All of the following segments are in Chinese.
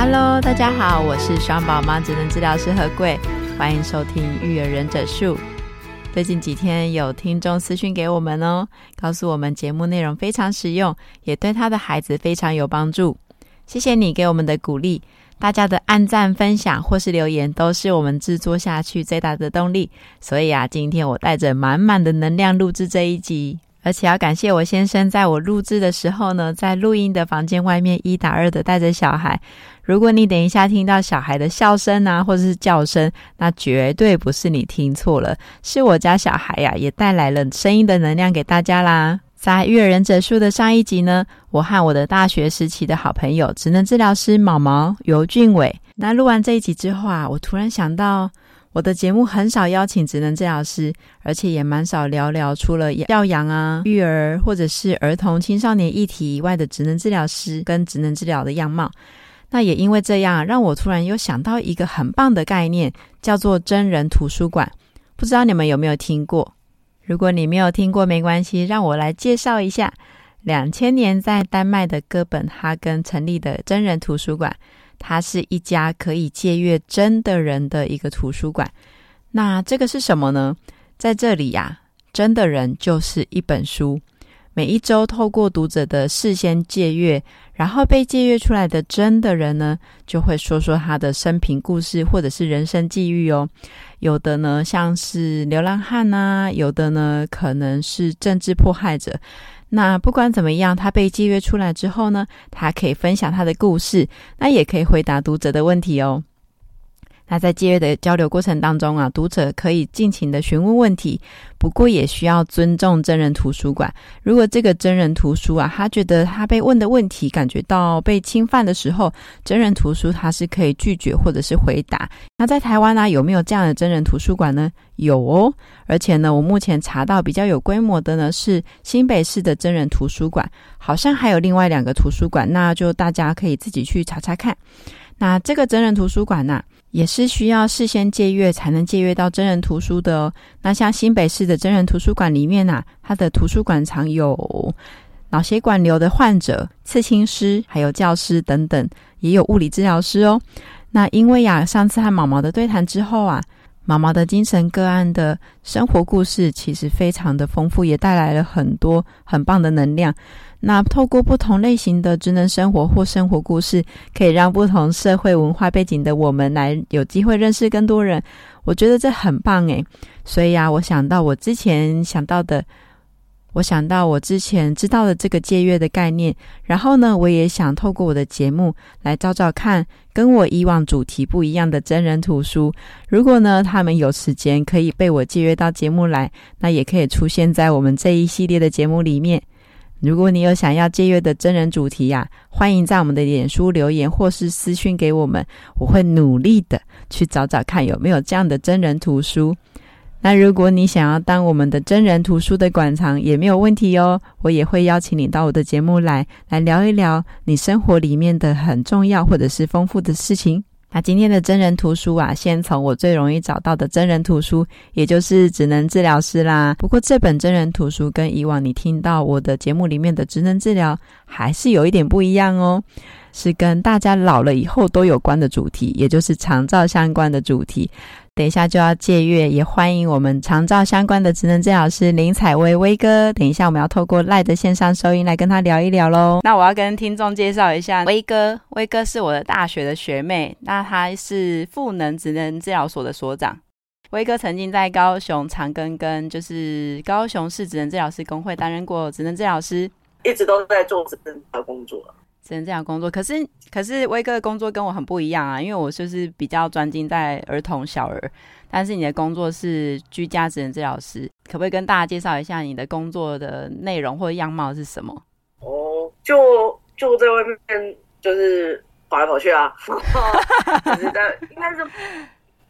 Hello，大家好，我是双宝妈职能治疗师何贵，欢迎收听育儿忍者术。最近几天有听众私讯给我们哦，告诉我们节目内容非常实用，也对他的孩子非常有帮助。谢谢你给我们的鼓励，大家的按赞、分享或是留言都是我们制作下去最大的动力。所以啊，今天我带着满满的能量录制这一集。而且要感谢我先生，在我录制的时候呢，在录音的房间外面一打二的带着小孩。如果你等一下听到小孩的笑声啊，或者是叫声，那绝对不是你听错了，是我家小孩呀、也带来了声音的能量给大家啦。在育儿忍者术的上一集呢，我和我的大学时期的好朋友职能治疗师毛毛尤俊伟，那录完这一集之后啊，我突然想到。我的节目很少邀请职能治疗师，而且也蛮少聊聊除了教养啊、育儿或者是儿童青少年议题以外的职能治疗师跟职能治疗的样貌。那也因为这样，让我突然又想到一个很棒的概念，叫做真人图书馆。不知道你们有没有听过？如果你没有听过，没关系，让我来介绍一下。两千年在丹麦的哥本哈根成立的真人图书馆。它是一家可以借阅真的人的一个图书馆。那这个是什么呢？在这里呀，真的人就是一本书。每一周透过读者的事先借阅，然后被借阅出来的真的人呢，就会说说他的生平故事或者是人生际遇哦。有的呢像是流浪汉呐，有的呢可能是政治迫害者。那不管怎么样，他被借阅出来之后呢，他可以分享他的故事，那也可以回答读者的问题哦。那在借阅的交流过程当中啊，读者可以尽情的询问问题，不过也需要尊重真人图书馆。如果这个真人图书啊，他觉得他被问的问题感觉到被侵犯的时候，真人图书他是可以拒绝或者是回答。那在台湾呢，有没有这样的真人图书馆呢？有哦，而且呢，我目前查到比较有规模的呢是新北市的真人图书馆，好像还有另外两个图书馆，那就大家可以自己去查查看。那这个真人图书馆呢，也是需要事先借阅才能借阅到真人图书的哦。那像新北市的真人图书馆里面啊，它的图书馆藏有脑血管瘤的患者、刺青师，还有教师等等，也有物理治疗师哦。那因为呀，上次和毛毛的对谈之后啊，毛毛的精神个案的生活故事其实非常的丰富，也带来了很多很棒的能量。那透过不同类型的职能生活或生活故事，可以让不同社会文化背景的我们来有机会认识更多人。我觉得这很棒诶。所以啊，我想到我之前想到的，我想到我之前知道的这个借阅的概念，然后呢，我也想透过我的节目来找找看，跟我以往主题不一样的真人图书。如果呢，他们有时间可以被我借阅到节目来，那也可以出现在我们这一系列的节目里面。如果你有想要借阅的真人主题呀、欢迎在我们的脸书留言或是私讯给我们，我会努力的去找找看有没有这样的真人图书。那如果你想要当我们的真人图书的馆藏也没有问题哦，我也会邀请你到我的节目来，来聊一聊你生活里面的很重要或者是丰富的事情。那今天的真人图书啊，先从我最容易找到的真人图书，也就是职能治疗师啦。不过这本真人图书跟以往你听到我的节目里面的职能治疗还是有一点不一样哦。是跟大家老了以后都有关的主题，也就是长照相关的主题。等一下就要借阅，也欢迎我们长照相关的职能治疗师林采薇威哥。等一下我们要透过赖的线上收音来跟他聊一聊喽。那我要跟听众介绍一下威哥，威哥是我的大学的学妹，那他是赋能职能治疗所的所长。威哥曾经在高雄长庚跟就是高雄市职能治疗师工会担任过职能治疗师，一直都在做职能治疗工作。只能这样工作，可是可是威哥的工作跟我很不一样啊，因为我就是比较专精在儿童小儿，但是你的工作是居家职能治疗师，可不可以跟大家介绍一下你的工作的内容或者样貌是什么？哦，就就在外面就是跑来跑去啊，就是在应该是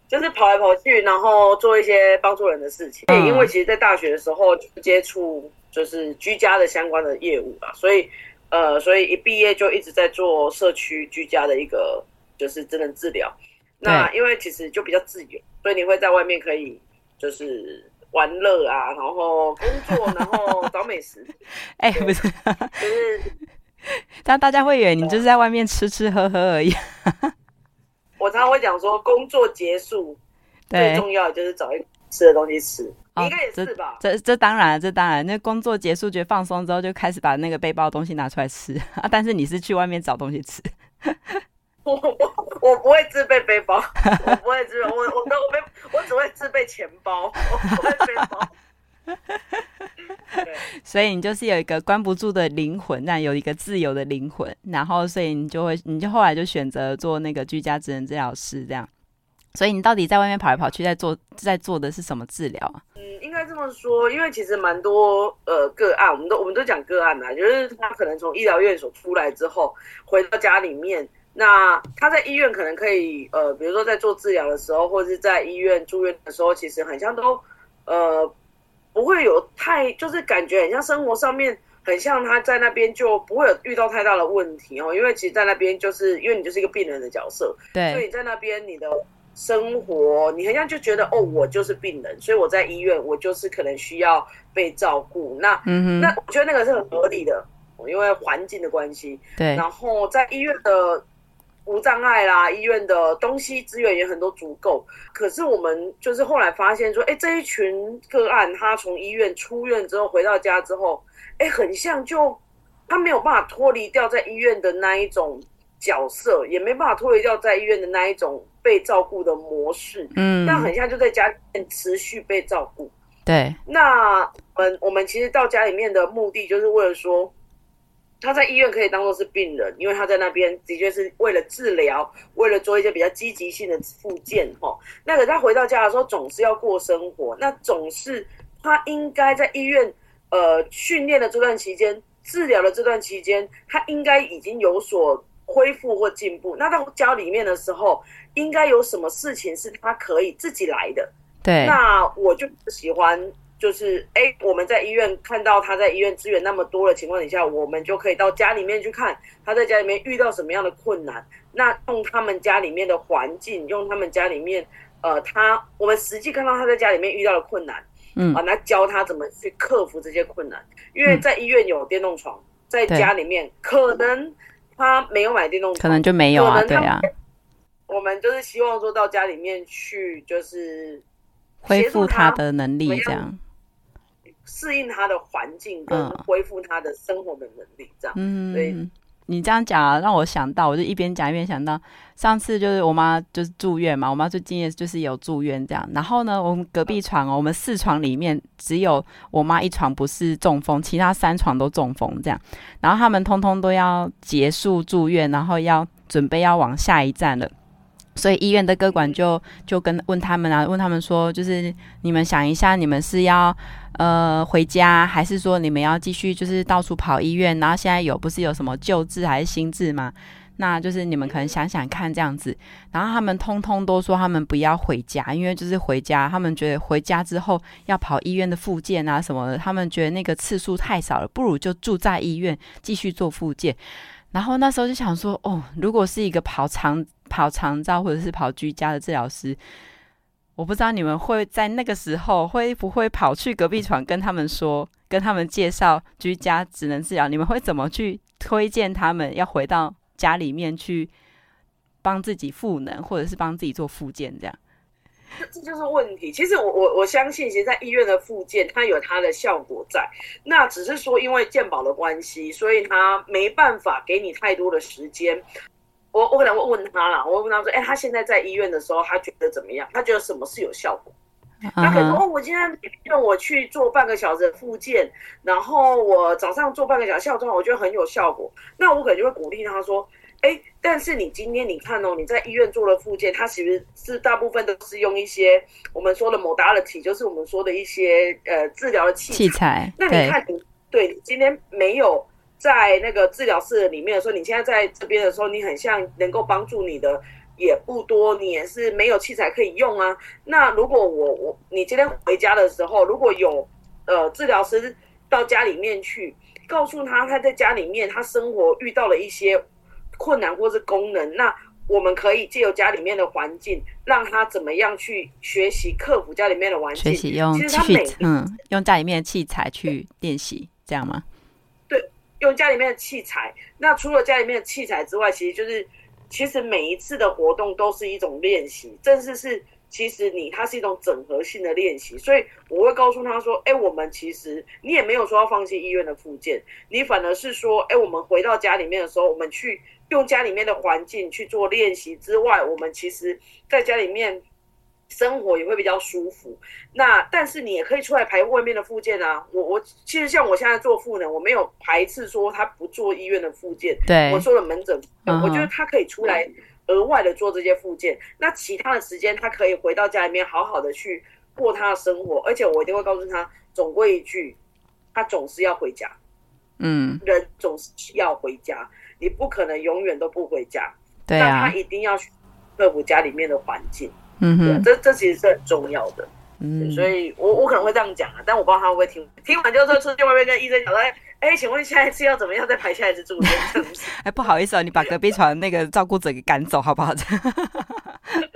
就是跑来跑去，然后做一些帮助人的事情。嗯、因为其实，在大学的时候就接触就是居家的相关的业务啊，所以呃，所以一毕业就一直在做社区居家的一个就是智能治疗。那因为其实就比较自由，所以你会在外面可以就是玩乐啊，然后工作，然后找美食。哎、欸，不是，就是，但大家会以为你就是在外面吃吃喝喝而已。我常常会讲说，工作结束最重要的就是找一吃的东西吃，对应该也是吧？哦、这这，当然，这当然，那工作结束觉得放松之后，就开始把那个背包东西拿出来吃 啊。但是你是去外面找东西吃。我我我不会自备背包，我不会自备，我我我背我只会自备钱包，我不会背包。对，所以你就是有一个关不住的灵魂，但有一个自由的灵魂，然后所以你就会，你就后来就选择做那个居家职能治疗师这样。所以你到底在外面跑来跑去，在做在做的是什么治疗啊？嗯，应该这么说，因为其实蛮多呃个案，我们都我们都讲个案嘛，就是他可能从医疗院所出来之后，回到家里面。那他在医院可能可以，呃，比如说在做治疗的时候，或者是在医院住院的时候，其实很像都，呃，不会有太，就是感觉很像生活上面很像他在那边就不会有遇到太大的问题哦，因为其实，在那边就是因为你就是一个病人的角色，对，所以你在那边你的生活，你很像就觉得哦，我就是病人，所以我在医院我就是可能需要被照顾，那，嗯哼，那我觉得那个是很合理的，因为环境的关系，对，然后在医院的。无障碍啦，医院的东西资源也很多足够。可是我们就是后来发现说，哎，这一群个案，他从医院出院之后回到家之后，哎，很像就他没有办法脱离掉在医院的那一种角色，也没办法脱离掉在医院的那一种被照顾的模式。嗯，但很像就在家里面持续被照顾。对，那我们我们其实到家里面的目的就是为了说。他在医院可以当做是病人，因为他在那边的确是为了治疗，为了做一些比较积极性的复健，哈。那可他回到家的时候，总是要过生活，那总是他应该在医院呃训练的这段期间，治疗的这段期间，他应该已经有所恢复或进步。那到家里面的时候，应该有什么事情是他可以自己来的？对，那我就不喜欢。就是哎，我们在医院看到他在医院资源那么多的情况底下，我们就可以到家里面去看他在家里面遇到什么样的困难。那用他们家里面的环境，用他们家里面，呃，他我们实际看到他在家里面遇到的困难，嗯，啊，那教他怎么去克服这些困难。因为在医院有电动床，在家里面可能他没有买电动车，可能就没有啊，对啊。我们就是希望说到家里面去，就是恢复他的能力，这样。适应他的环境跟恢复他的生活的能力，这样。嗯，所以你这样讲啊，让我想到，我就一边讲一边想到，上次就是我妈就是住院嘛，我妈最近也就是有住院这样。然后呢，我们隔壁床哦，我们四床里面只有我妈一床不是中风，其他三床都中风这样。然后他们通通都要结束住院，然后要准备要往下一站了。所以医院的各管就就跟问他们啊，问他们说，就是你们想一下，你们是要呃回家，还是说你们要继续就是到处跑医院？然后现在有不是有什么旧制还是新制吗？那就是你们可能想想看这样子。然后他们通通都说他们不要回家，因为就是回家，他们觉得回家之后要跑医院的复健啊什么的，他们觉得那个次数太少了，不如就住在医院继续做复健。然后那时候就想说，哦，如果是一个跑长跑长照或者是跑居家的治疗师，我不知道你们会在那个时候会不会跑去隔壁床跟他们说，跟他们介绍居家职能治疗，你们会怎么去推荐他们要回到家里面去帮自己赋能，或者是帮自己做复健这样？这就是问题。其实我我我相信，其实，在医院的复健，它有它的效果在。那只是说，因为健保的关系，所以他没办法给你太多的时间。我我可能会问他啦，我会问他说：“哎，他现在在医院的时候，他觉得怎么样？他觉得什么是有效果？” uh. 他可能说：“哦，我今天让我去做半个小时的复健，然后我早上做半个小时校正，我觉得很有效果。”那我可能就会鼓励他说。哎，但是你今天你看哦，你在医院做了复健，它其实是大部分都是用一些我们说的 modality，就是我们说的一些呃治疗的器材。器材。那你看你，对，对你今天没有在那个治疗室里面的时候，你现在在这边的时候，你很像能够帮助你的也不多，你也是没有器材可以用啊。那如果我我你今天回家的时候，如果有呃治疗师到家里面去，告诉他他在家里面他生活遇到了一些困难或是功能，那我们可以借由家里面的环境，让他怎么样去学习克服家里面的环境，学习用器嗯用家里面的器材去练习，这样吗？用家里面的器材，那除了家里面的器材之外，其实就是，其实每一次的活动都是一种练习，正是是，其实你它是一种整合性的练习，所以我会告诉他说，哎，我们其实你也没有说要放弃医院的复健，你反而是说，哎，我们回到家里面的时候，我们去用家里面的环境去做练习之外，我们其实在家里面。生活也会比较舒服，那但是你也可以出来排外面的附件啊。我我其实像我现在做复能，我没有排斥说他不做医院的附件。对，我做了门诊，我觉得他可以出来额外的做这些复健。那其他的时间，他可以回到家里面好好的去过他的生活。而且我一定会告诉他，总归一句，他总是要回家。嗯，人总是要回家，你不可能永远都不回家。对啊，他一定要去克服家里面的环境。嗯哼，这这其实是很重要的，嗯，所以我我可能会这样讲啊，但我不知道他会不会听。听完之后出去外面跟医生讲说，哎，请问下一次要怎么样再排下一次住院？哎，不好意思啊，你把隔壁床那个照顾者给赶走好不好？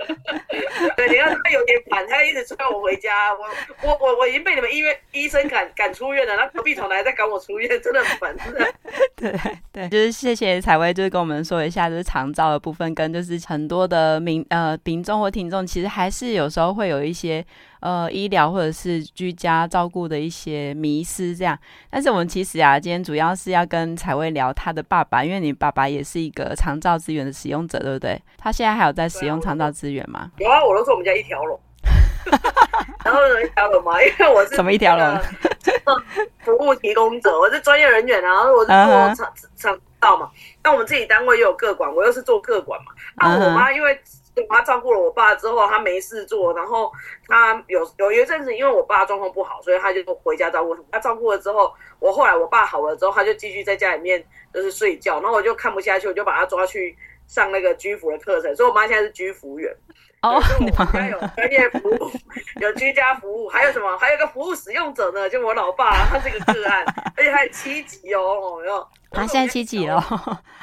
对，你看他有点烦，他一直催我回家，我我我我已经被你们医院医生赶赶出院了，然后隔壁床的还在赶我出院，真的很烦，真的。对对，就是谢谢采薇，就是跟我们说一下，就是长照的部分，跟就是很多的民呃民众或听众，其实还是有时候会有一些呃医疗或者是居家照顾的一些迷失这样。但是我们其实啊，今天主要是要跟采薇聊她的爸爸，因为你爸爸也是一个长照资源的使用者，对不对？他现在还有在使用长照资源吗？有啊，我都说我们家一条龙。然后一条龙嘛，因为我是什么一条龙？服务提供者，我是专业人员，然后我是做长长照嘛。那我们自己单位又有个管，我又是做个管嘛。然后我妈因为我妈照顾了我爸之后，她没事做，然后她有有一阵子，因为我爸状况不好，所以她就回家照顾。她照顾了之后，我后来我爸好了之后，她就继续在家里面就是睡觉。然后我就看不下去，我就把她抓去上那个居服的课程。所以我妈现在是居服员。哦，我们家有专业服务，有居家服务，还有什么？还有个服务使用者呢，就我老爸，他这个个案，而且他七级哦，有没有？他现在七级了，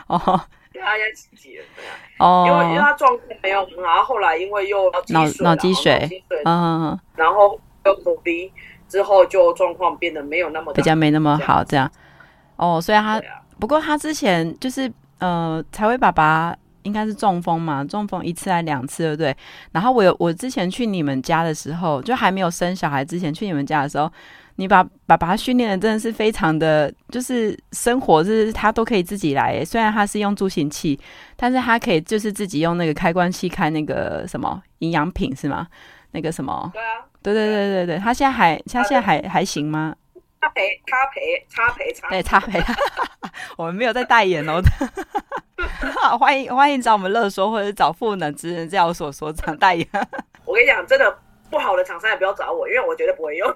哦，对，他现在七级了，对啊，哦，因为因为他状况没有很好，后来因为又脑脑脑积水，嗯，然后又口鼻之后就状况变得没有那么比较没那么好，这样，哦，所以他不过他之前就是呃，才会爸爸。应该是中风嘛，中风一次还两次，对不对？然后我有我之前去你们家的时候，就还没有生小孩之前去你们家的时候，你把爸爸训练的真的是非常的，就是生活是他都可以自己来。虽然他是用助行器，但是他可以就是自己用那个开关器开那个什么营养品是吗？那个什么？对啊，对对对对对，他现在还他现在还还行吗？他赔他赔他赔他对他赔，我们没有在代言哦。好，欢迎欢迎找我们乐说，或者找赋能职人治疗所所长代言。我跟你讲，真的不好的厂商也不要找我，因为我绝对不会用。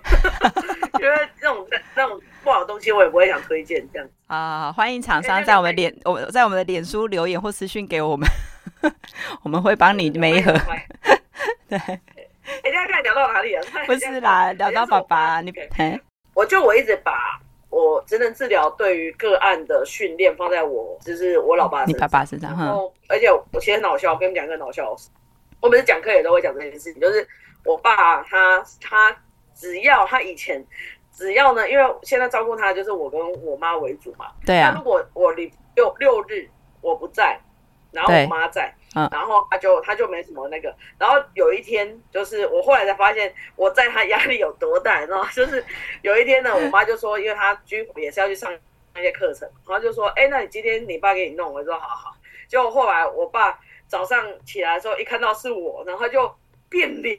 因为那种那种不好的东西，我也不会想推荐这样。啊，欢迎厂商在我们脸我在我们的脸书留言或私讯给我们，我们会帮你媒合。对，哎，大家看聊到哪里了？不是啦，聊到爸爸，你别。我就我一直把。我职能治疗对于个案的训练放在我，就是我老爸身上，你爸爸身上，然后而且我其实很搞笑，我跟你们讲一个搞笑的事。我每次讲课也都会讲这件事情，就是我爸他他只要他以前只要呢，因为现在照顾他就是我跟我妈为主嘛，对啊。如果我六六六日我不在，然后我妈在。嗯，然后他就他就没什么那个，然后有一天就是我后来才发现我在他压力有多大，然后 就是有一天呢，我妈就说，因为他居服也是要去上那些课程，然后就说，哎，那你今天你爸给你弄，我就说好好。结果后来我爸早上起来的时候一看到是我，然后他就变脸，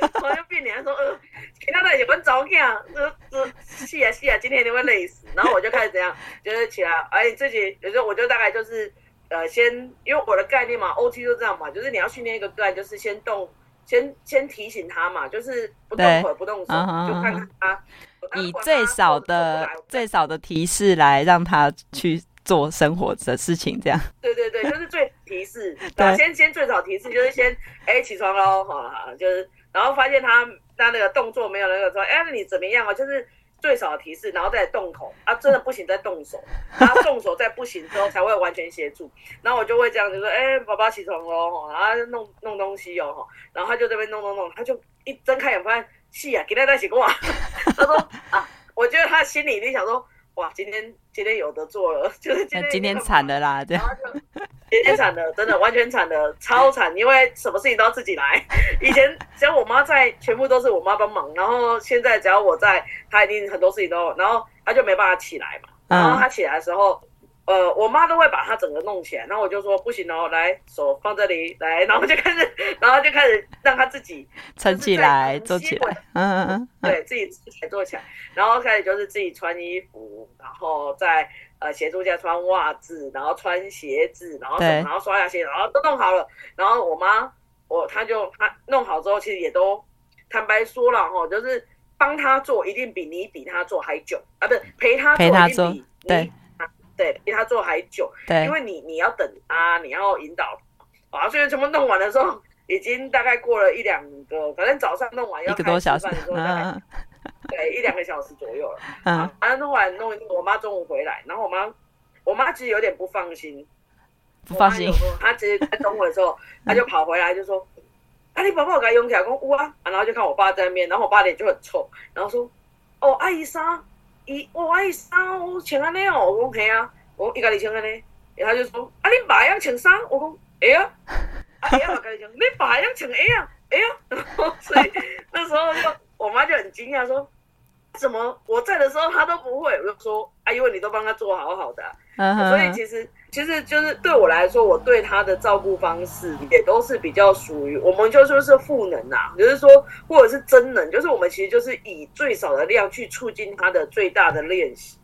然后就变脸，他说，呃，其他的也不着样，呃呃，是啊是啊，今天你会累死。然后我就开始怎样，就是起来，哎，自己有时候我就大概就是。呃，先因为我的概念嘛，OT 就这样嘛，就是你要训练一个个案，就是先动，先先提醒他嘛，就是不动腿不动手，uh. 就看看他以最少的最少的提示来让他去做生活的事情，这样。对对对，就是最提示。对，先先最少提示就是先哎起床喽，好，就是然后发现他他那个动作没有那个说哎那你怎么样啊？就是。最少的提示，然后再动口啊，真的不行再动手，然后动手再不行之后才会完全协助。然后我就会这样子说，哎，宝宝起床喽，然后弄弄东西哦，然后他就这边弄弄弄，他就一睁开眼发现，是啊，给他在洗过。他说啊，我觉得他心里一定想说，哇，今天今天有的做了，就是今天今天惨的啦，对。今天惨的，真的完全惨的，超惨，因为什么事情都要自己来。以前只要我妈在，全部都是我妈帮忙。然后现在只要我在，她一定很多事情都，然后她就没办法起来嘛。然后她起来的时候，呃，我妈都会把它整个弄起来。然后我就说不行哦，来手放这里来，然后就开始，然后就开始让他自己撑起来，坐起来，嗯嗯嗯，对自己才坐起来，然后开始就是自己穿衣服，然后再。呃，协助下穿袜子，然后穿鞋子，然后然后刷牙洗，然后都弄好了。然后我妈，我她就她弄好之后，其实也都坦白说了哈，就是帮她做一定比你比她做还久啊，不是陪她做一定比你对对陪他做还久，对，因为你你要等他，你要引导啊，所以全部弄完的时候，已经大概过了一两个，反正早上弄完要开始吃饭的时候大概。对，一两个小时左右了。嗯，反正弄完弄一弄，我妈中午回来，然后我妈，我妈其实有点不放心，不放心。她其实在中午的时候，她就跑回来就说：“啊，你宝宝给他用起来，讲哇。”然后就看我爸在那边，然后我爸脸就很臭，然后说：“哦，阿姨衫，姨，哦，阿姨衫，我穿安尼哦。”我讲：“嘿啊，我讲伊家己穿安尼。”然后就说：“啊，恁爸样穿衫。”我讲：“哎呀，啊，哎呀，我家己讲，恁爸样穿哎呀，哎呀。”所以那时候就。我妈就很惊讶说：“怎么我在的时候他都不会？”我就说：“啊，因为你都帮他做好好的、啊，所以其实其实就是对我来说，我对他的照顾方式也都是比较属于我们就说是赋能呐、啊，就是说或者是真能，就是我们其实就是以最少的量去促进他的最大的练习。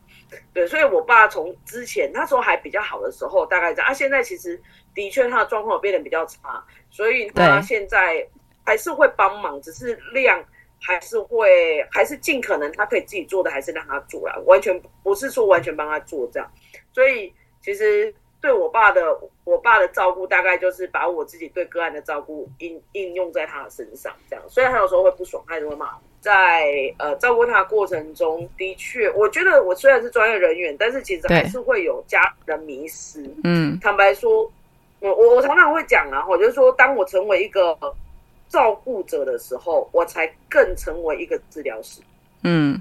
对，所以我爸从之前那时候还比较好的时候，大概这样啊，现在其实的确他的状况变得比较差，所以他现在还是会帮忙，只是量。”还是会，还是尽可能他可以自己做的，还是让他做啦。完全不是说完全帮他做这样。所以其实对我爸的，我爸的照顾大概就是把我自己对个案的照顾应应用在他的身上这样。虽然他有时候会不爽，他也会骂。在呃照顾他的过程中的确，我觉得我虽然是专业人员，但是其实还是会有家人迷失。嗯，坦白说，我我我常常会讲啊，我就是说，当我成为一个。照顾者的时候，我才更成为一个治疗师。嗯，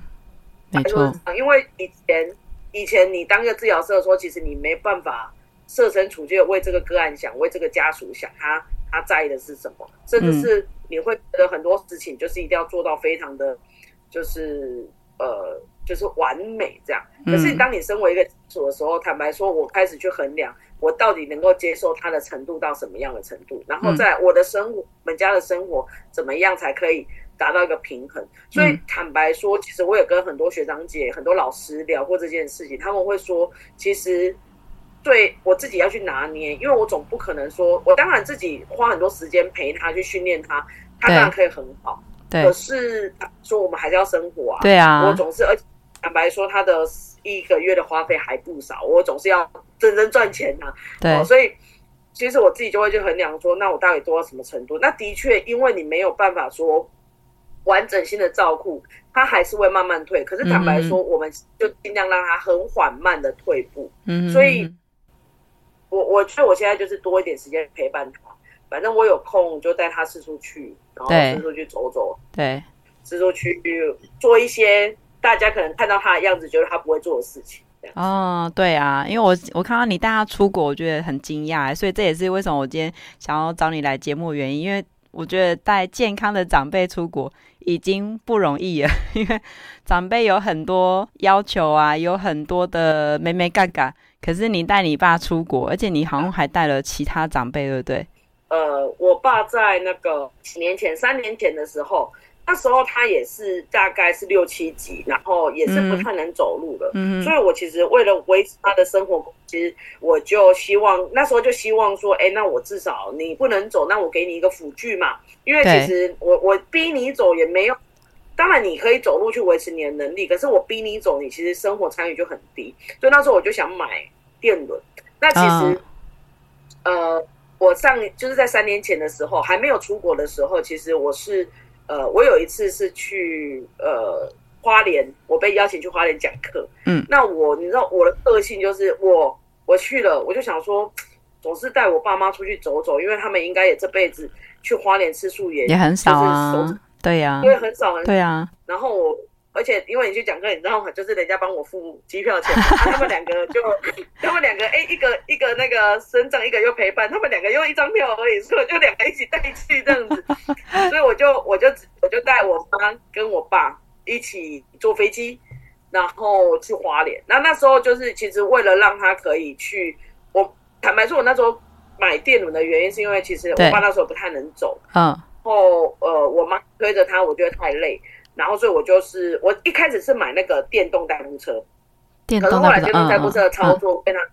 没错。因为以前，以前你当一个治疗师的时候，其实你没办法设身处地为这个个案想，为这个家属想，他他在意的是什么，甚至是你会觉得很多事情就是一定要做到非常的，就是呃，就是完美这样。可是当你身为一个家属的时候，坦白说，我开始去衡量。我到底能够接受他的程度到什么样的程度？然后在我的生活、嗯、我们家的生活怎么样才可以达到一个平衡？所以坦白说，其实我也跟很多学长姐、很多老师聊过这件事情，他们会说，其实对我自己要去拿捏，因为我总不可能说，我当然自己花很多时间陪他去训练他，他当然可以很好，对。可是说我们还是要生活啊，对啊。我总是而且坦白说，他的。一个月的花费还不少，我总是要认真赚钱呐、啊。对、哦，所以其实我自己就会去衡量说，那我到底做到什么程度？那的确，因为你没有办法说完整性的照顾，他还是会慢慢退。可是坦白说，嗯、我们就尽量让他很缓慢的退步。嗯，所以我我觉得我现在就是多一点时间陪伴他。反正我有空就带他四处去，然后四处去走走，对，四处去做一些。大家可能看到他的样子，觉得他不会做的事情。哦，对啊，因为我我看到你带他出国，我觉得很惊讶，所以这也是为什么我今天想要找你来节目的原因。因为我觉得带健康的长辈出国已经不容易了，因为长辈有很多要求啊，有很多的眉眉角角。可是你带你爸出国，而且你好像还带了其他长辈，对不对？呃，我爸在那个几年前、三年前的时候。那时候他也是大概是六七级，然后也是不太能走路了，嗯，所以我其实为了维持他的生活，其实我就希望那时候就希望说，哎，那我至少你不能走，那我给你一个辅具嘛，因为其实我我逼你走也没有当然你可以走路去维持你的能力，可是我逼你走，你其实生活参与就很低。所以那时候我就想买电轮。那其实，呃，我上就是在三年前的时候，还没有出国的时候，其实我是呃，我有一次是去呃花莲，我被邀请去花莲讲课。嗯，那我你知道我的个性就是我我去了，我就想说。总是带我爸妈出去走走，因为他们应该也这辈子去花莲次数也也很少啊。对呀，因为很少很少。对啊。然后我，而且因为你去讲课，你知道吗？就是人家帮我付机票钱，啊、他们两个就 他们两个哎，一个一个那个身障，一个又陪伴，他们两个用一张票而已，所以我就两个一起带去这样子。所以我就我就我就带我妈跟我爸一起坐飞机，然后去花莲。那那时候就是其实为了让他可以去。我坦白说，我那时候买电轮的原因是因为其实我爸那时候不太能走，嗯，然后呃，我妈推着他，我觉得太累，然后所以我就是我一开始是买那个电动代步车，电动可是后来电动代步车的操作非常，嗯。嗯、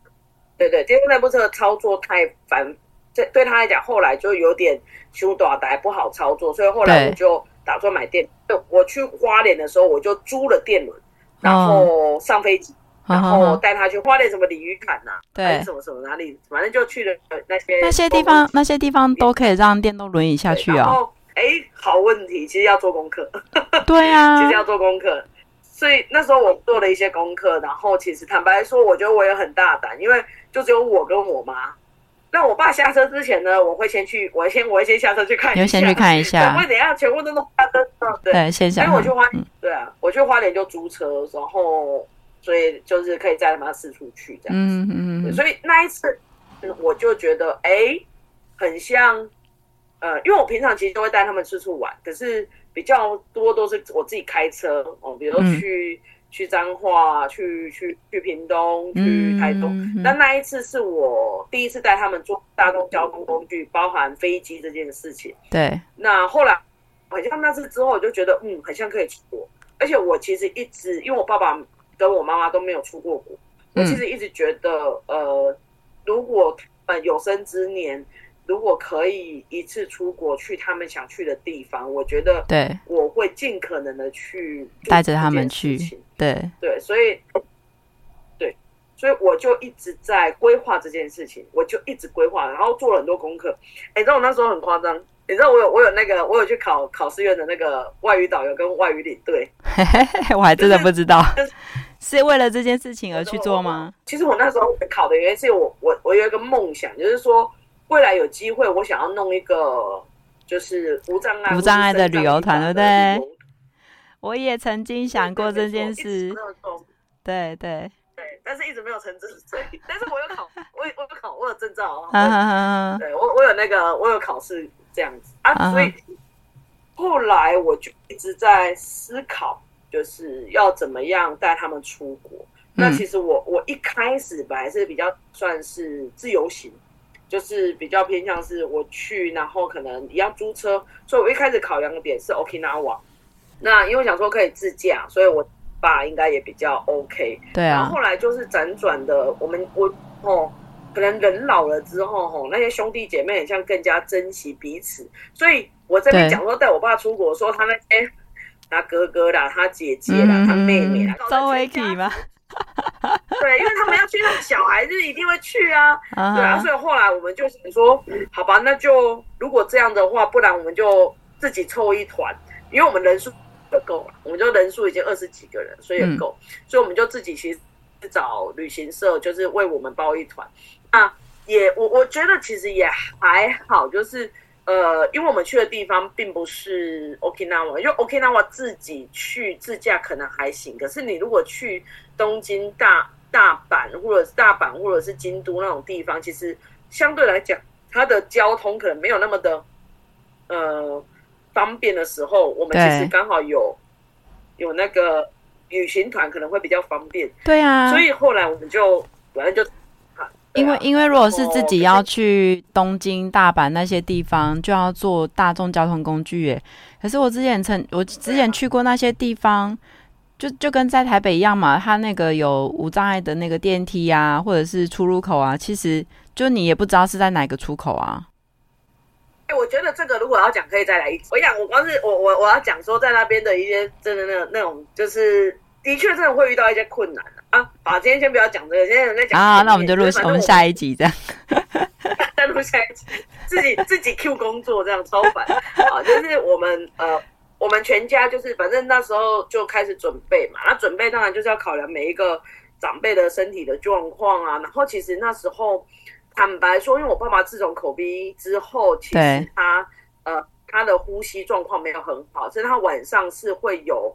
对对，电动代步车的操作太繁，这对他来讲后来就有点修短的不好操作，所以后来我就打算买电，对我去花莲的时候我就租了电轮，然后上飞机。然后带他去花莲什么鲤鱼潭呐、啊，对，什么什么哪里，反正就去了那些那些地方，那些地方都可以让电动轮椅下去啊。哦，哎，好问题，其实要做功课。对啊，其实要做功课。所以那时候我做了一些功课，然后其实坦白说，我觉得我也很大胆，因为就只有我跟我妈。那我爸下车之前呢，我会先去，我先我会先下车去看一下，你先去看一下，不会等下全部都弄下车。对，先下。因为我去花，嗯、对啊，我去花莲就租车，然后。所以就是可以带他妈四处去这样子，嗯嗯嗯。所以那一次，我就觉得哎、欸，很像，呃，因为我平常其实都会带他们四处玩，可是比较多都是我自己开车哦，比如说去、嗯、去彰化，去去去屏东，去台东。嗯嗯、那那一次是我第一次带他们坐大众交通工具，包含飞机这件事情。对。那后来好像那次之后，我就觉得嗯，很像可以出国，而且我其实一直因为我爸爸。跟我妈妈都没有出过国，我其实一直觉得，呃，如果呃有生之年，如果可以一次出国去他们想去的地方，我觉得对，我会尽可能的去带着他们去，对对，所以对，所以我就一直在规划这件事情，我就一直规划，然后做了很多功课。哎，你知道我那时候很夸张，你知道我有我有那个我有去考考试院的那个外语导游跟外语领队，我还真的不知道。就是 是为了这件事情而去做吗？其实我那时候考的原因是我我我有一个梦想，就是说未来有机会，我想要弄一个就是无障碍无障碍的旅游团，对不对？我也曾经想过这件事，对对对，但是一直没有成真。所以，但是我有考，我有我有考，我有证照啊。对我我有那个我有考试这样子啊，所以后来我就一直在思考。就是要怎么样带他们出国？嗯、那其实我我一开始本来是比较算是自由行，就是比较偏向是我去，然后可能一样租车。所以我一开始考量的点是 Okinawa。那因为我想说可以自驾，所以我爸应该也比较 OK。对啊。然后后来就是辗转的，我们我哦，可能人老了之后吼，那些兄弟姐妹很像更加珍惜彼此。所以我这边讲说带我爸出国，说他那些。他哥哥啦，他姐姐啦，嗯、他妹妹啦，周围去吗？对，因为他们要去，那小孩子一定会去啊。对啊，所以后来我们就想说，好吧，那就如果这样的话，不然我们就自己凑一团，因为我们人数就够了，我们就人数已经二十几个人，所以也够，嗯、所以我们就自己其实找旅行社，就是为我们包一团。那也我我觉得其实也还好，就是。呃，因为我们去的地方并不是 Okinawa，因为 Okinawa 自己去自驾可能还行，可是你如果去东京、大大阪或者是大阪或者是京都那种地方，其实相对来讲，它的交通可能没有那么的呃方便的时候，我们其实刚好有有那个旅行团可能会比较方便。对啊，所以后来我们就反正就。因为，因为如果是自己要去东京、大阪那些地方，就要坐大众交通工具耶。可是我之前曾，我之前去过那些地方，就就跟在台北一样嘛，它那个有无障碍的那个电梯啊，或者是出入口啊，其实就你也不知道是在哪个出口啊。哎，我觉得这个如果要讲，可以再来一次。我想，我光是我我我要讲说，在那边的一些真的那种那种，就是的确真的会遇到一些困难啊。好，今天先不要讲这个，今天在讲啊。那我们就录我们下一集这样。再录下一集，自己自己 Q 工作这样超烦啊。就是我们呃，我们全家就是反正那时候就开始准备嘛。那准备当然就是要考量每一个长辈的身体的状况啊。然后其实那时候。坦白说，因为我爸爸自从口鼻之后，其实他呃他的呼吸状况没有很好，所以他晚上是会有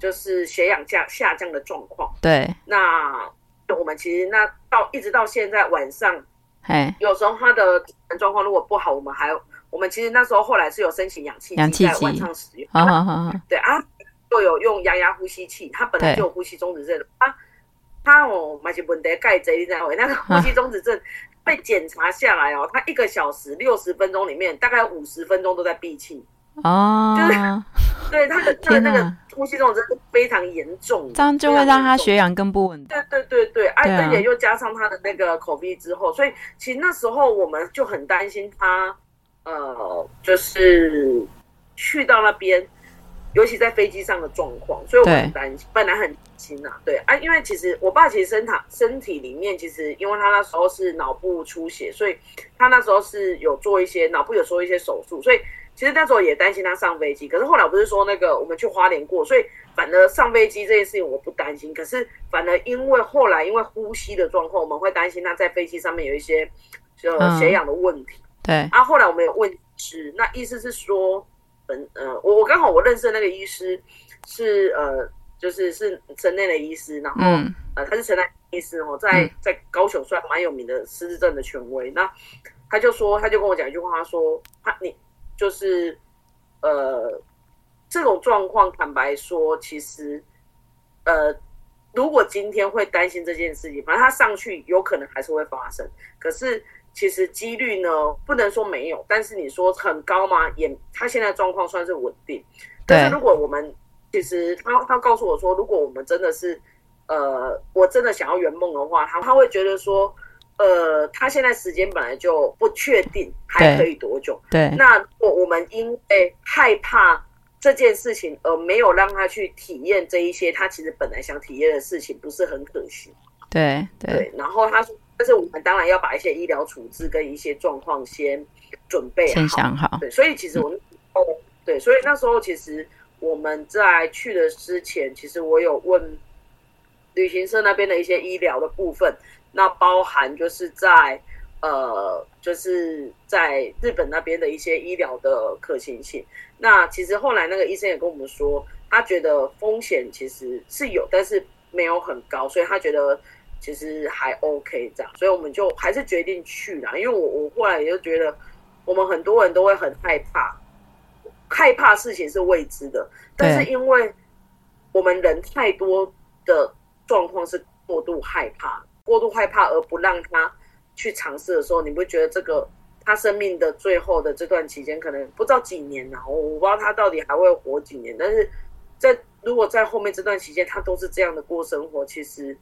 就是血氧降下降的状况。对，那我们其实那到一直到现在晚上，哎，有时候他的状况如果不好，我们还我们其实那时候后来是有申请氧气机在晚上使用。好好好，对啊，就有用压压呼吸器，他本来就有呼吸中止症，啊他哦蛮是问题盖贼，你知道吗？那个呼吸中止症。被检查下来哦，他一个小时六十分钟里面，大概五十分钟都在闭气哦，就是对他的他的那个呼吸中真的非常严重，这样就会让他血氧更不稳定。对对对对，而且又加上他的那个 COVID 之后，所以其实那时候我们就很担心他，呃，就是去到那边。尤其在飞机上的状况，所以我很担心，本来很担心呐，对啊，因为其实我爸其实身体身体里面其实，因为他那时候是脑部出血，所以他那时候是有做一些脑部有做一些手术，所以其实那时候也担心他上飞机。可是后来不是说那个我们去花莲过，所以反而上飞机这件事情我不担心。可是反而因为后来因为呼吸的状况，我们会担心他在飞机上面有一些就血氧的问题。嗯、对，啊，后来我们有问是，那意思是说。呃，我我刚好我认识的那个医师是呃，就是是城内的医师，然后、嗯、呃他是城内医师哦，在在高雄算蛮有名的失智症的权威。那他就说，他就跟我讲一句话，他说他你就是呃这种状况，坦白说，其实呃如果今天会担心这件事情，反正他上去有可能还是会发生，可是。其实几率呢，不能说没有，但是你说很高吗？也，他现在状况算是稳定。但是如果我们其实他他告诉我说，如果我们真的是呃，我真的想要圆梦的话，他他会觉得说，呃，他现在时间本来就不确定还可以多久。对。对，那如果我们因为害怕这件事情而没有让他去体验这一些他其实本来想体验的事情，不是很可惜？对对，对。然后他说。但是我们当然要把一些医疗处置跟一些状况先准备好，先想好。对，所以其实我们哦，对，所以那时候其实我们在去的之前，其实我有问旅行社那边的一些医疗的部分，那包含就是在呃，就是在日本那边的一些医疗的可行性。那其实后来那个医生也跟我们说，他觉得风险其实是有，但是没有很高，所以他觉得。其实还 OK 这样，所以我们就还是决定去啦。因为我我后来也就觉得，我们很多人都会很害怕，害怕事情是未知的。但是因为我们人太多的状况是过度害怕，过度害怕而不让他去尝试的时候，你不觉得这个他生命的最后的这段期间，可能不知道几年呢？我我不知道他到底还会活几年。但是在如果在后面这段期间，他都是这样的过生活，其实。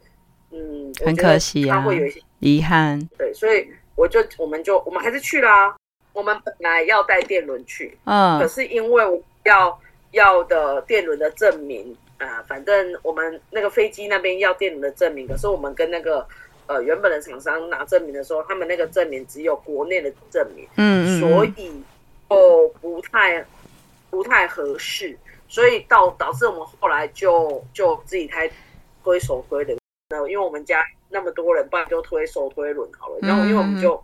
嗯，很可惜啊，他会有一些遗憾。对，所以我就，我们就，我们还是去啦。我们本来要带电轮去，嗯，可是因为我要要的电轮的证明啊、呃，反正我们那个飞机那边要电轮的证明，可是我们跟那个呃原本的厂商拿证明的时候，他们那个证明只有国内的证明，嗯，所以哦不太不太合适，所以导导致我们后来就就自己开推手推的。那因为我们家那么多人，不然就推手推轮好了。然后因为我们就，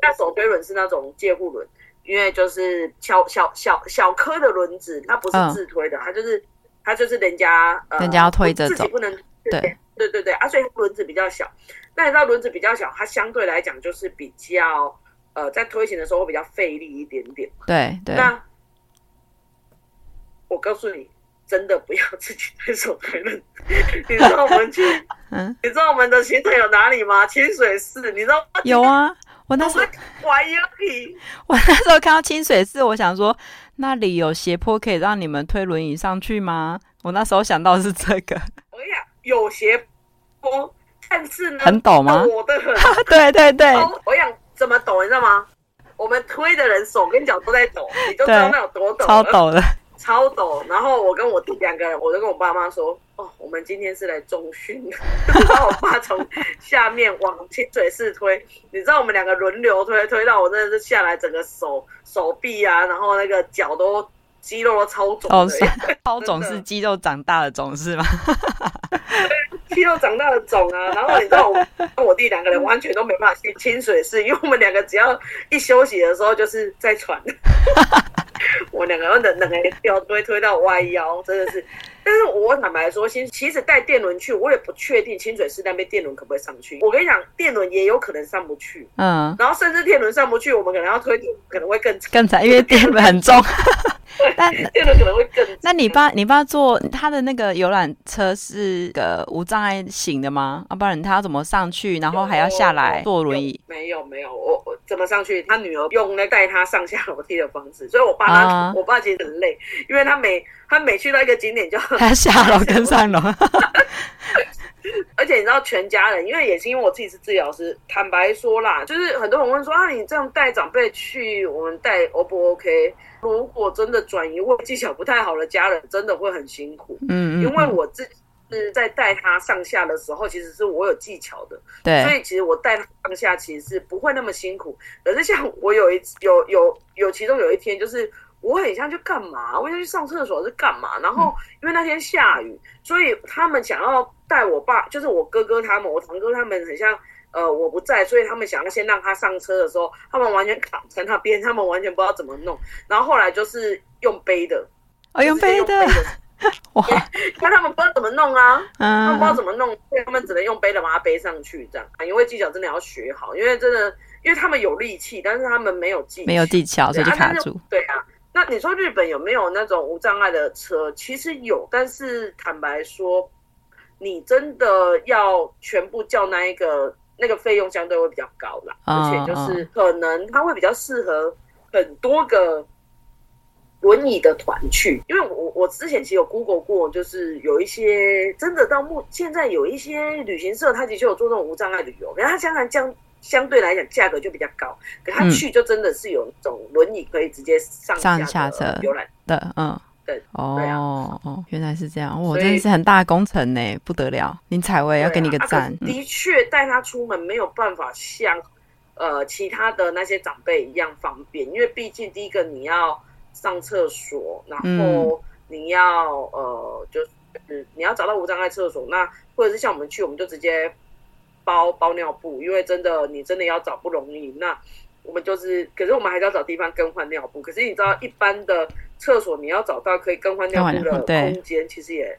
那手推轮是那种介护轮，因为就是小小小小颗的轮子，它不是自推的，它就是它就是人家呃人家要推着走，自己不能对对对对啊，所以轮子比较小。那你知道轮子比较小，它相对来讲就是比较呃在推行的时候会比较费力一点点。对对。那我告诉你。真的不要自己推手推轮，你知道我们去，嗯，你知道我们的行程有哪里吗？清水寺，你知道？有啊，我那时候怀疑，我那时候看到清水寺，我想说那里有斜坡可以让你们推轮椅上去吗？我那时候想到是这个。我跟你讲，有斜坡，但是呢，很陡吗？陡的很。对对对，我想怎么陡，你知道吗？我们推的人手跟脚都在抖，你就知道那有多抖，超抖的，超抖。然后我跟我弟两个人，我就跟我爸妈说：“哦，我们今天是来中训的。”然后我爸从下面往清水寺推，你知道我们两个轮流推，推到我真的是下来，整个手手臂啊，然后那个脚都。肌肉都超肿，哦，超肿是肌肉长大的肿是吗？肌肉长大的肿啊！然后你知道我跟我弟两个人完全都没办法去清水寺，因为我们两个只要一休息的时候就是在喘。我两个人冷冷哎，掉都会推到歪腰，真的是。但是我坦白说，其实其实带电轮去，我也不确定清水寺那边电轮可不可以上去。我跟你讲，电轮也有可能上不去。嗯。然后甚至电轮上不去，我们可能要推电，可能会更惨。更惨，因为电轮很重。但电轮可能会更。那你爸，你爸坐他的那个游览车是个无障碍型的吗？要不然他要怎么上去，然后还要下来坐轮椅？没有没有，我我怎么上去？他女儿用那带他上下楼梯的方式，所以我爸他，uh, 我爸其实很累，因为他每他每去到一个景点就。他下楼跟上楼，而且你知道全家人，因为也是因为我自己是治疗师，坦白说啦，就是很多人问说啊，你这样带长辈去，我们带 O 不 OK？如果真的转移或技巧不太好的家人，真的会很辛苦。嗯，嗯，嗯，因为我自己是在带他上下的时候，其实是我有技巧的，对，所以其实我带他上下其实是不会那么辛苦。可是像我有一有有有其中有一天就是。我很像去干嘛？我想去上厕所是干嘛？然后因为那天下雨，所以他们想要带我爸，就是我哥哥他们，我堂哥他们很像，呃，我不在，所以他们想要先让他上车的时候，他们完全卡在那边，他们完全不知道怎么弄。然后后来就是用背的，哦，用背的，哇，那他们不知道怎么弄啊，他们不知道怎么弄，所以他们只能用背的把它背上去，这样。因为技巧真的要学好，因为真的，因为他们有力气，但是他们没有技巧，没有技巧，所以就卡住。对啊。那你说日本有没有那种无障碍的车？其实有，但是坦白说，你真的要全部叫那一个，那个费用相对会比较高啦，而且就是可能它会比较适合很多个轮椅的团去。因为我我之前其实有 Google 过，就是有一些真的到目现在有一些旅行社，他的确有做这种无障碍旅游，然后他将来将。相对来讲，价格就比较高，可他去就真的是有那种轮椅可以直接上上下车游览的，嗯，对，哦哦，原来是这样，我真的是很大的工程呢，不得了，林采薇要给你个赞。的确，带他出门没有办法像呃其他的那些长辈一样方便，因为毕竟第一个你要上厕所，然后你要呃就是你要找到无障碍厕所，那或者是像我们去，我们就直接。包包尿布，因为真的你真的要找不容易。那我们就是，可是我们还是要找地方更换尿布。可是你知道，一般的厕所你要找到可以更换尿布的空间，其实也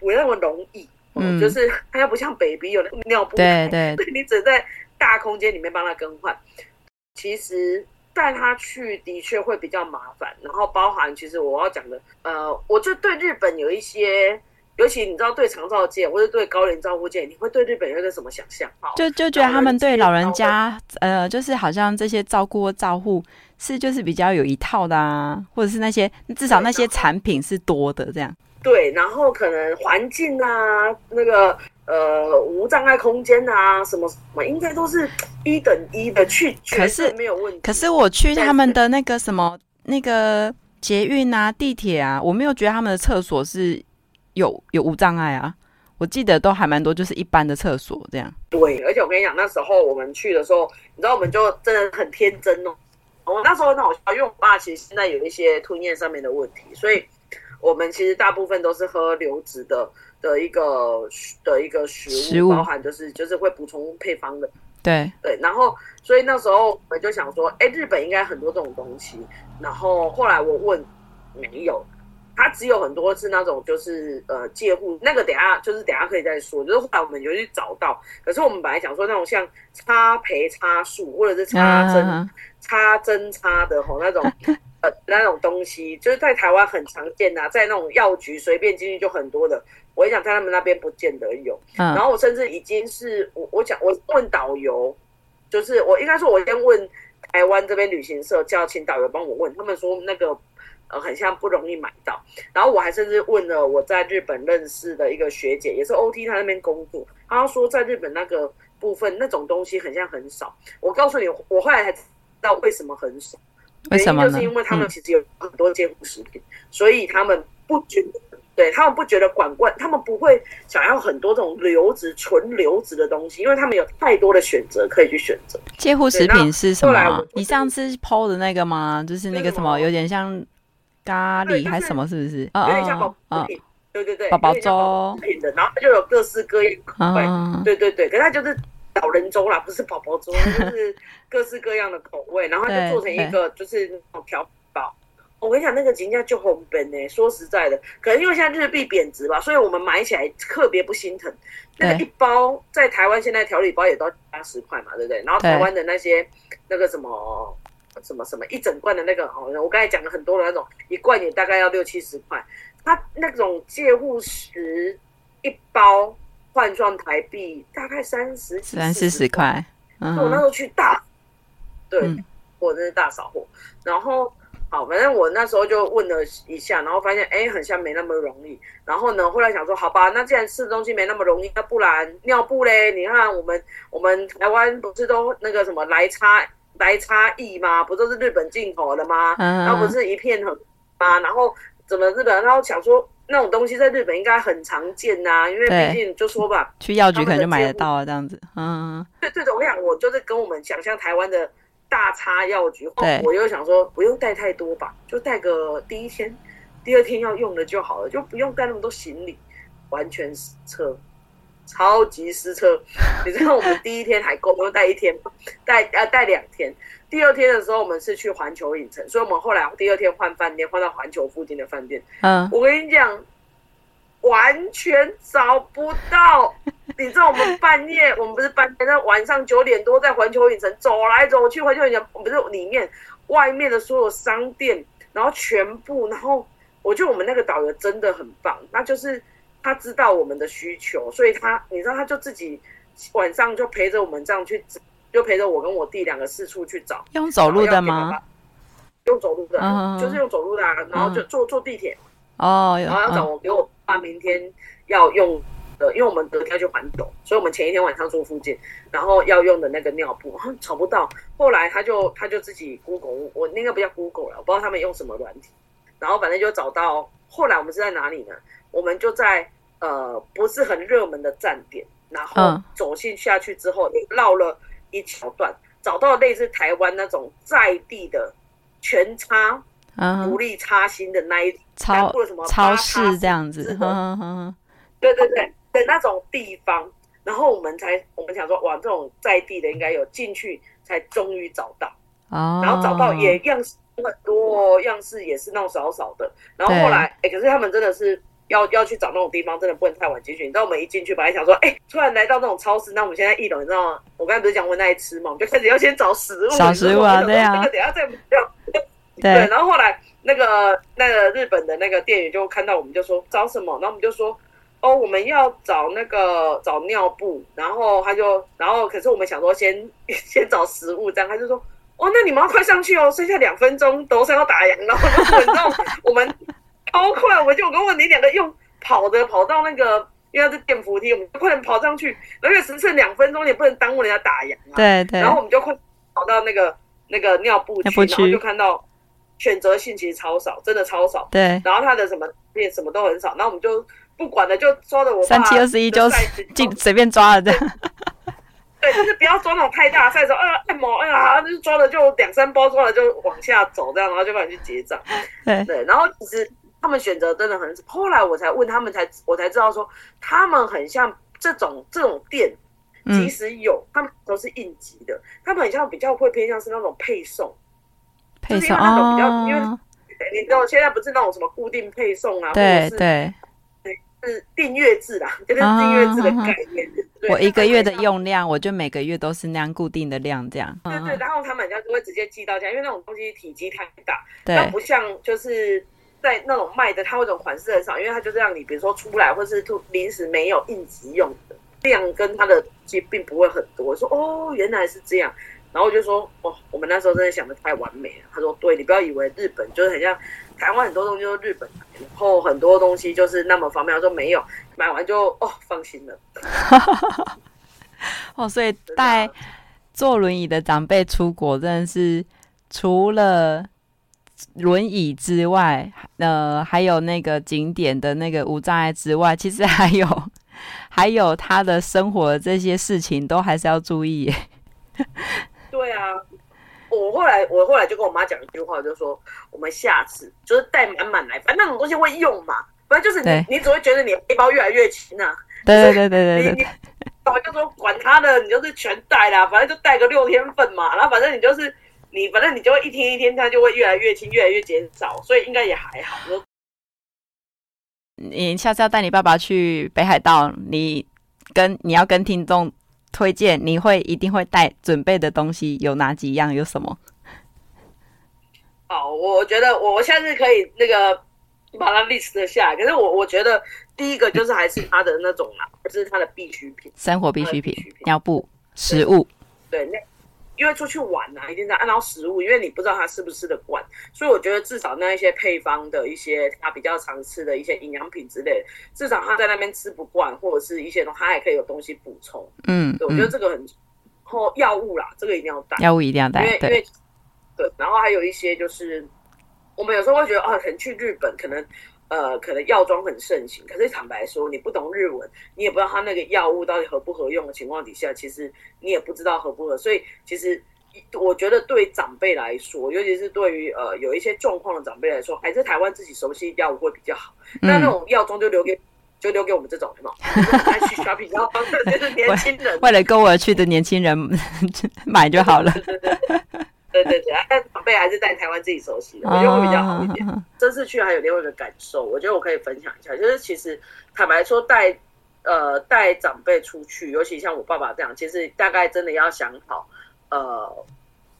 不那么容易。嗯，就是它又不像 baby 有那个尿布，对对，对，你只能在大空间里面帮他更换。其实带他去的确会比较麻烦。然后包含其实我要讲的，呃，我就对日本有一些。尤其你知道对长照界或者对高龄照护界，你会对日本有一个什么想象？就就觉得他们对老人家，呃，就是好像这些照顾照护是就是比较有一套的啊，或者是那些至少那些产品是多的这样。对，然后可能环境啊，那个呃无障碍空间啊，什么什么，应该都是一等一的去，可是没有问题。可是我去他们的那个什么那个捷运啊、地铁啊，我没有觉得他们的厕所是。有有无障碍啊，我记得都还蛮多，就是一般的厕所这样。对，而且我跟你讲，那时候我们去的时候，你知道，我们就真的很天真哦。我那时候很好笑，因为我爸其实现在有一些吞咽上面的问题，所以我们其实大部分都是喝流质的的一个的一个食物，食物包含就是就是会补充配方的。对对，然后所以那时候我们就想说，哎，日本应该很多这种东西。然后后来我问，没有。它只有很多是那种，就是呃介护那个，等下就是等下可以再说。就是后来我们有去找到，可是我们本来想说那种像差赔差数或者是差针、uh. 插针插的吼那种呃那种东西，就是在台湾很常见呐、啊，在那种药局随便进去就很多的。我也想在他们那边不见得有。Uh. 然后我甚至已经是我我讲我问导游，就是我应该说我先问台湾这边旅行社叫请导游帮我问，他们说那个。呃，很像不容易买到。然后我还甚至问了我在日本认识的一个学姐，也是 OT，她那边工作，她说在日本那个部分那种东西很像很少。我告诉你，我后来才知道为什么很少？为什么就是因为他们其实有很多监护食品，嗯、所以他们不觉得，对他们不觉得管罐，他们不会想要很多这种流质、纯流质的东西，因为他们有太多的选择可以去选择。监护食品是什么、啊？你上次 PO 的那个吗？就是那个什么，有点像咖喱还是什么？是不是？有点像宝宝品，对对对，宝宝粥品的，然后就有各式各样口味。啊、对对对，可是它就是。老人粥啦，不是宝宝粥，就是 各式各样的口味，然后就做成一个就是那种调包。我跟你讲，那个人家就红本呢。说实在的，可能因为现在日币贬值吧，所以我们买起来特别不心疼。那个一包在台湾现在调理包也都八十块嘛，对不对？然后台湾的那些那个什么什么什么一整罐的那个哦，我刚才讲了很多的那种一罐也大概要六七十块。它那种介护食一包。换算台币大概三十三四十块，嗯、我那时候去大，对，嗯、我真是大扫货。然后好，反正我那时候就问了一下，然后发现哎，很像没那么容易。然后呢，后来想说，好吧，那既然吃东西没那么容易，那不然尿布嘞？你看我们我们台湾不是都那个什么来差来差异吗？不都是日本进口的吗？嗯、然后不是一片很吗？然后怎么日本？然后想说。那种东西在日本应该很常见呐、啊，因为毕竟就说吧，去药局可能就买得到啊，这样子。嗯，对对的，我想我就是跟我们想象台湾的大差药局，对我又想说不用带太多吧，就带个第一天、第二天要用的就好了，就不用带那么多行李，完全失策，超级失策。你知道我们第一天还够，不用带一天，带呃带两天。第二天的时候，我们是去环球影城，所以我们后来第二天换饭店，换到环球附近的饭店。嗯，我跟你讲，完全找不到。你知道我们半夜，我们不是半夜，那晚上九点多在环球影城走来走去，环球影城不是里面外面的所有商店，然后全部，然后我觉得我们那个导游真的很棒，那就是他知道我们的需求，所以他你知道他就自己晚上就陪着我们这样去。就陪着我跟我弟两个四处去找，用走路的吗？用走路的，嗯、就是用走路的，啊，然后就坐坐地铁哦，然后要找我给我爸明天要用的，因为我们隔天要去环岛，所以我们前一天晚上住附近，然后要用的那个尿布找不到，后来他就他就自己 Google，我那个不叫 Google 了，我不知道他们用什么软体，然后反正就找到，后来我们是在哪里呢？我们就在呃不是很热门的站点，然后走进下去之后，你绕了。一小段找到类似台湾那种在地的全插独立插芯的那一超或者什么超市这样子，对对对的那种地方，然后我们才我们想说哇，这种在地的应该有进去，才终于找到，然后找到也样式很多，样式也是那种少少的，然后后来哎，可是他们真的是。要要去找那种地方，真的不能太晚进去。你知道我们一进去，本来想说，哎、欸，突然来到那种超市，那我们现在一楼，你知道吗？我刚才不是讲我那爱吃嘛，我们就开始要先找食物，找食物啊，对啊。那个等下再 对，然后后来那个那个日本的那个店员就看到我们，就说找什么？然后我们就说，哦，我们要找那个找尿布。然后他就，然后可是我们想说先 先找食物，这样他就说，哦，那你们要快上去哦，剩下两分钟，楼上要打烊，然后你知道我们。超快！我就我跟问你两个用跑的跑到那个，因为它是电扶梯，我们就快点跑上去。而且只剩两分钟，也不能耽误人家打烊啊。对对。然后我们就快跑到那个那个尿布区，然后就看到选择性其实超少，真的超少。对。然后他的什么店什么都很少，然后我们就不管了，就抓着我三七二十一就进随便抓了这样。对，就是不要抓那种太大的，时候，哎呀，按摩，哎呀，就是抓了就两三包，抓了就往下走这样，然后就帮你去结账。对对，然后其实。他们选择真的很少，后来我才问他们才，才我才知道说，他们很像这种这种店，其实有，嗯、他们都是应急的，他们很像比较会偏向是那种配送，配送那种比较，哦、因为你知道现在不是那种什么固定配送啊，对对，是订阅制啦，就是订阅制的概念。哦我一个月的用量，我就每个月都是那样固定的量，这样。对对，然后他们家就会直接寄到家，因为那种东西体积太大，对，不像就是。在那种卖的，它那种款式很少，因为它就是让你，比如说出来，或是突临时没有应急用的量，跟它的其实并不会很多。我说哦，原来是这样，然后我就说哦，我们那时候真的想的太完美了。他说对，你不要以为日本就是很像台湾很多东西都是日本，然后很多东西就是那么方便。他说没有，买完就哦放心了。哦，所以带坐轮椅的长辈出国真的是除了轮椅之外，呃，还有那个景点的那个无障碍之外，其实还有 还有他的生活的这些事情都还是要注意耶。对啊，我后来我后来就跟我妈讲一句话，就是说我们下次就是带满满来，反正那种东西会用嘛，反正就是你你只会觉得你背包越来越轻啊。对对对对对对。我就说管他的，你就是全带啦，反正就带个六天份嘛，然后反正你就是你，反正你就会一天一天，它就会越来越轻，越来越减少，所以应该也还好。你下次要带你爸爸去北海道，你跟你要跟听众推荐，你会一定会带准备的东西有哪几样？有什么？好，我觉得我我下次可以那个把它 list 下来，可是我我觉得。第一个就是还是他的那种啦，就是他的必需品，生活必需品，尿布、食物。对，那因为出去玩啊，一定在按照食物，因为你不知道他吃不吃得惯，所以我觉得至少那一些配方的一些他比较常吃的一些营养品之类，至少他在那边吃不惯，或者是一些东西，他也可以有东西补充。嗯，对，我觉得这个很。然后药物啦，这个一定要带，药物一定要带，因为因为对，然后还有一些就是，我们有时候会觉得啊，可能去日本可能。呃，可能药妆很盛行，可是坦白说，你不懂日文，你也不知道他那个药物到底合不合用的情况底下，其实你也不知道合不合。所以，其实我觉得对长辈来说，尤其是对于呃有一些状况的长辈来说，还是台湾自己熟悉药物会比较好。嗯、那那种药妆就留给就留给我们这种什么爱去 shopping 然后就是年轻人为了购而去的年轻人 买就好了。对对对对对对，但长辈还是在台湾自己熟悉的，我觉得会比较好一点。这次去还有另外一个感受，我觉得我可以分享一下，就是其实坦白说带呃带长辈出去，尤其像我爸爸这样，其实大概真的要想好，呃，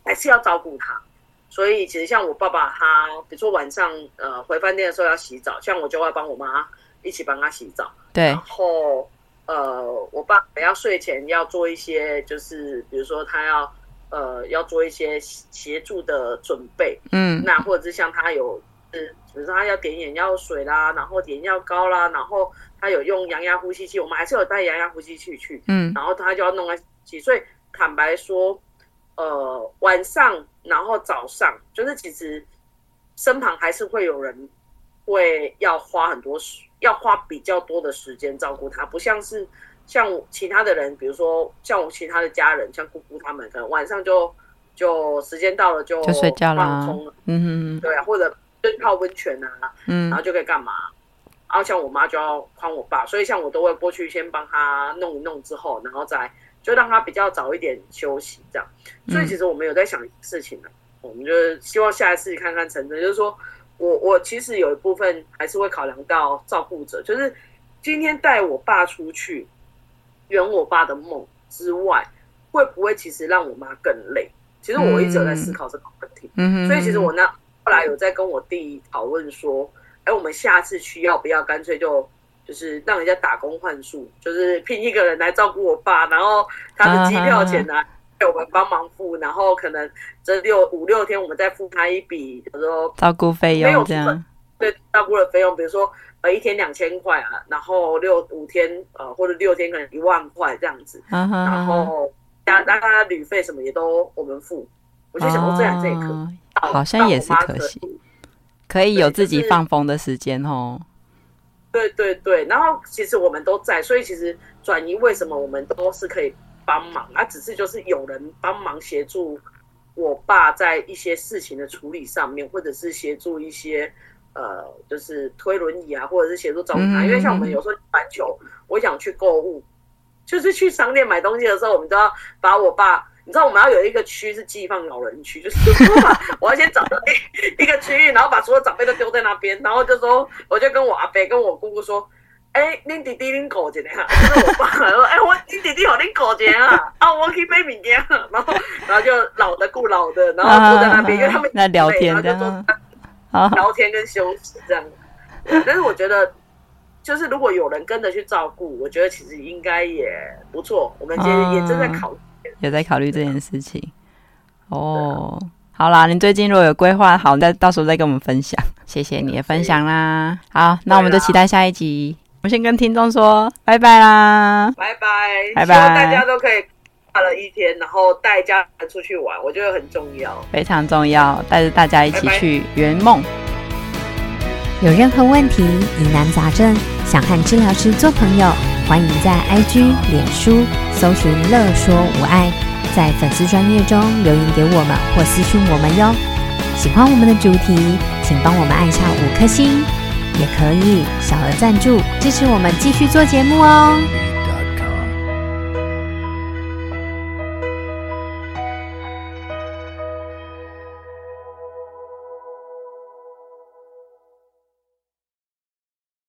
还是要照顾他。所以其实像我爸爸他，比如说晚上呃回饭店的时候要洗澡，像我就会帮我妈一起帮他洗澡。对，然后呃我爸要睡前要做一些，就是比如说他要。呃，要做一些协助的准备，嗯，那或者是像他有，嗯，比如说他要点眼药水啦，然后点药膏啦，然后他有用阳压呼吸器，我们还是有带阳压呼吸器去，嗯，然后他就要弄在几岁，坦白说，呃，晚上然后早上，就是其实身旁还是会有人会要花很多时，要花比较多的时间照顾他，不像是。像其他的人，比如说像我其他的家人，像姑姑他们，可能晚上就就时间到了就就睡觉了，放松了，嗯哼，对啊，或者就泡温泉啊，嗯，然后就可以干嘛？然后像我妈就要宽我爸，所以像我都会过去先帮他弄一弄之后，然后再就让他比较早一点休息这样。所以其实我们有在想事情呢，我们就希望下一次看看成真，就是说我我其实有一部分还是会考量到照顾者，就是今天带我爸出去。圆我爸的梦之外，会不会其实让我妈更累？其实我一直有在思考这个问题。嗯，所以其实我那后来有在跟我弟讨论说，哎，我们下次去要不要干脆就就是让人家打工换宿，就是聘一个人来照顾我爸，然后他的机票钱呢，给我们帮忙付，然后可能这六五六天我们再付他一笔，照顾费用这样。对，照顾的费用，比如说呃。一天两千块啊，然后六五天呃或者六天可能一万块这样子，uh huh. 然后加大家旅费什么也都我们付，我就想说这样这也可以，uh 好像也是可惜，可以有自己放风的时间哦。对对对，然后其实我们都在，所以其实转移为什么我们都是可以帮忙啊，只是就是有人帮忙协助我爸在一些事情的处理上面，或者是协助一些。呃，就是推轮椅啊，或者是协助照顾他。因为像我们有时候篮球，我想去购物，就是去商店买东西的时候，我们都要把我爸，你知道我们要有一个区是寄放老人区，就是我要先找到一一个区域，然后把所有长辈都丢在那边，然后就说，我就跟我阿伯跟我姑姑说，哎，恁弟弟恁狗姐姐啊，就是我爸说，哎，我恁弟弟好恁狗姐啊，啊，我可以买物件，然后然后就老的顾老的，然后坐在那边，因为他们在聊天这样。聊天跟休息这样，但是我觉得，就是如果有人跟着去照顾，我觉得其实应该也不错。我们今天也正在考虑，也在考虑这件事情。哦，好啦，你最近如果有规划好，再到时候再跟我们分享。谢谢你的分享啦。好，那我们就期待下一集。我们先跟听众说拜拜啦，拜拜，拜拜，希望大家都可以。了一天，然后带家人出去玩，我觉得很重要，非常重要，带着大家一起去圆梦。拜拜。有任何问题、疑难杂症，想和治疗师做朋友，欢迎在 IG、脸书搜寻“乐说无爱”，在粉丝专页中留言给我们或私讯我们哟。喜欢我们的主题，请帮我们按下五颗星，也可以小额赞助支持我们继续做节目哦。